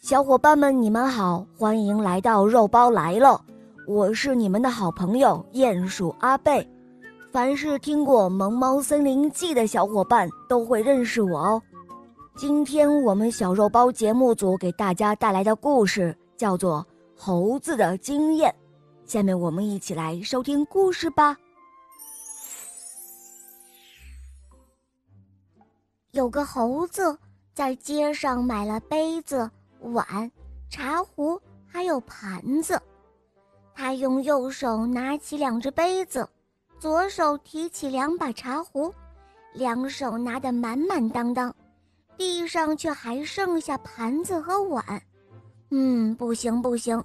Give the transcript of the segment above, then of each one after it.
小伙伴们，你们好，欢迎来到肉包来了。我是你们的好朋友鼹鼠阿贝。凡是听过《萌猫森林记》的小伙伴都会认识我哦。今天我们小肉包节目组给大家带来的故事叫做《猴子的经验》。下面我们一起来收听故事吧。有个猴子在街上买了杯子。碗、茶壶还有盘子，他用右手拿起两只杯子，左手提起两把茶壶，两手拿得满满当当，地上却还剩下盘子和碗。嗯，不行不行，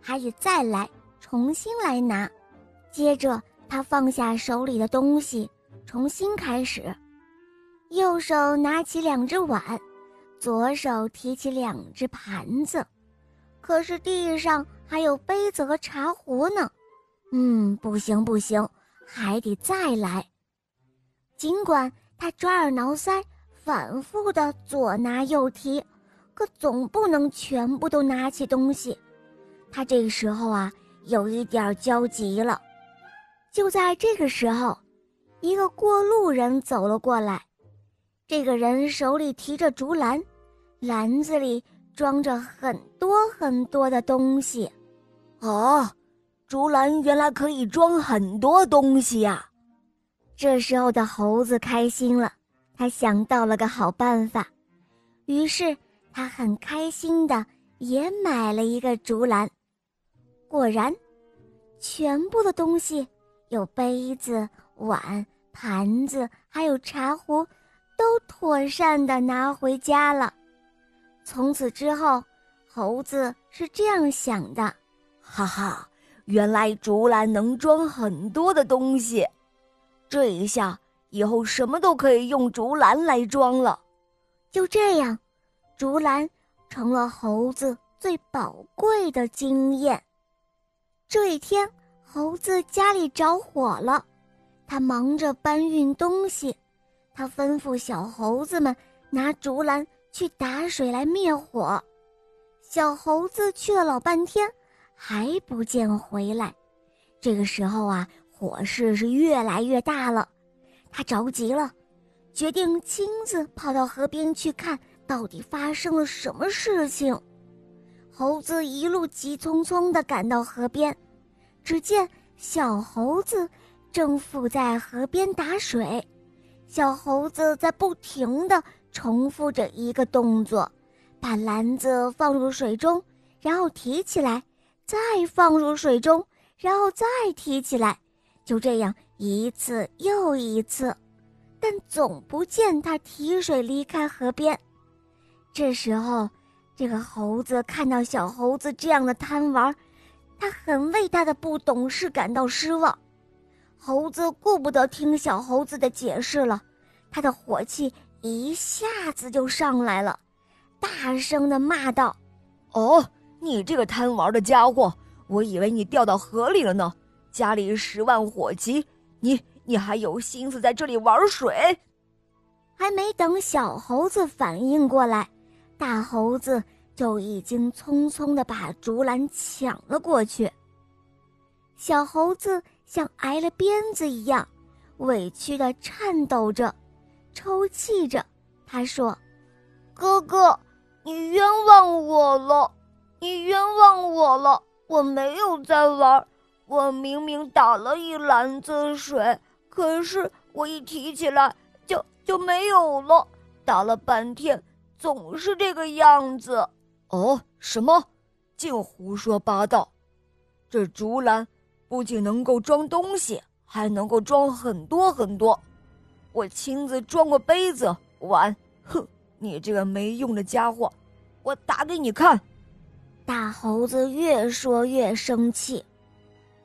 还得再来，重新来拿。接着，他放下手里的东西，重新开始，右手拿起两只碗。左手提起两只盘子，可是地上还有杯子和茶壶呢。嗯，不行不行，还得再来。尽管他抓耳挠腮，反复的左拿右提，可总不能全部都拿起东西。他这个时候啊，有一点焦急了。就在这个时候，一个过路人走了过来。这个人手里提着竹篮。篮子里装着很多很多的东西，啊，竹篮原来可以装很多东西呀！这时候的猴子开心了，他想到了个好办法，于是他很开心的也买了一个竹篮。果然，全部的东西，有杯子、碗、盘子，还有茶壶，都妥善的拿回家了。从此之后，猴子是这样想的：哈哈，原来竹篮能装很多的东西，这一下以后什么都可以用竹篮来装了。就这样，竹篮成了猴子最宝贵的经验。这一天，猴子家里着火了，他忙着搬运东西，他吩咐小猴子们拿竹篮。去打水来灭火，小猴子去了老半天，还不见回来。这个时候啊，火势是越来越大了，他着急了，决定亲自跑到河边去看到底发生了什么事情。猴子一路急匆匆地赶到河边，只见小猴子正伏在河边打水，小猴子在不停地。重复着一个动作，把篮子放入水中，然后提起来，再放入水中，然后再提起来，就这样一次又一次，但总不见他提水离开河边。这时候，这个猴子看到小猴子这样的贪玩，他很为他的不懂事感到失望。猴子顾不得听小猴子的解释了，他的火气。一下子就上来了，大声的骂道：“哦，你这个贪玩的家伙！我以为你掉到河里了呢。家里十万火急，你你还有心思在这里玩水？”还没等小猴子反应过来，大猴子就已经匆匆的把竹篮抢了过去。小猴子像挨了鞭子一样，委屈的颤抖着。抽泣着，他说：“哥哥，你冤枉我了，你冤枉我了！我没有在玩，我明明打了一篮子水，可是我一提起来就就没有了。打了半天，总是这个样子。哦，什么？净胡说八道！这竹篮不仅能够装东西，还能够装很多很多。”我亲自装过杯子碗，哼！你这个没用的家伙，我打给你看！大猴子越说越生气，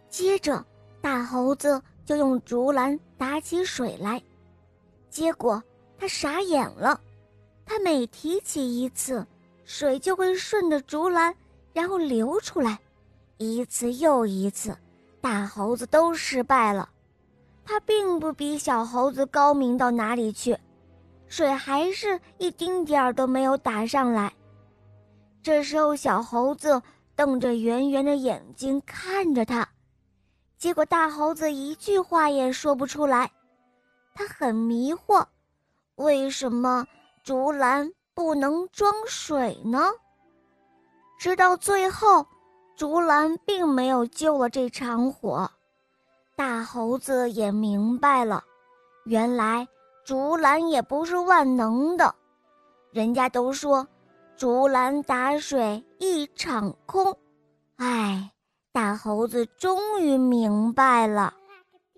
接着大猴子就用竹篮打起水来，结果他傻眼了，他每提起一次，水就会顺着竹篮然后流出来，一次又一次，大猴子都失败了。他并不比小猴子高明到哪里去，水还是一丁点儿都没有打上来。这时候，小猴子瞪着圆圆的眼睛看着他，结果大猴子一句话也说不出来。他很迷惑，为什么竹篮不能装水呢？直到最后，竹篮并没有救了这场火，大猴子也明白了，原来竹篮也不是万能的。人家都说。竹篮打水一场空，哎，大猴子终于明白了。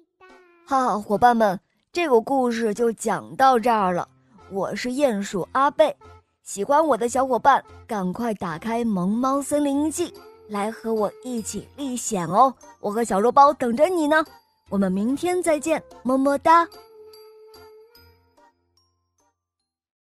哈哈，伙伴们，这个故事就讲到这儿了。我是鼹鼠阿贝，喜欢我的小伙伴赶快打开《萌猫森林记》，来和我一起历险哦！我和小肉包等着你呢。我们明天再见，么么哒。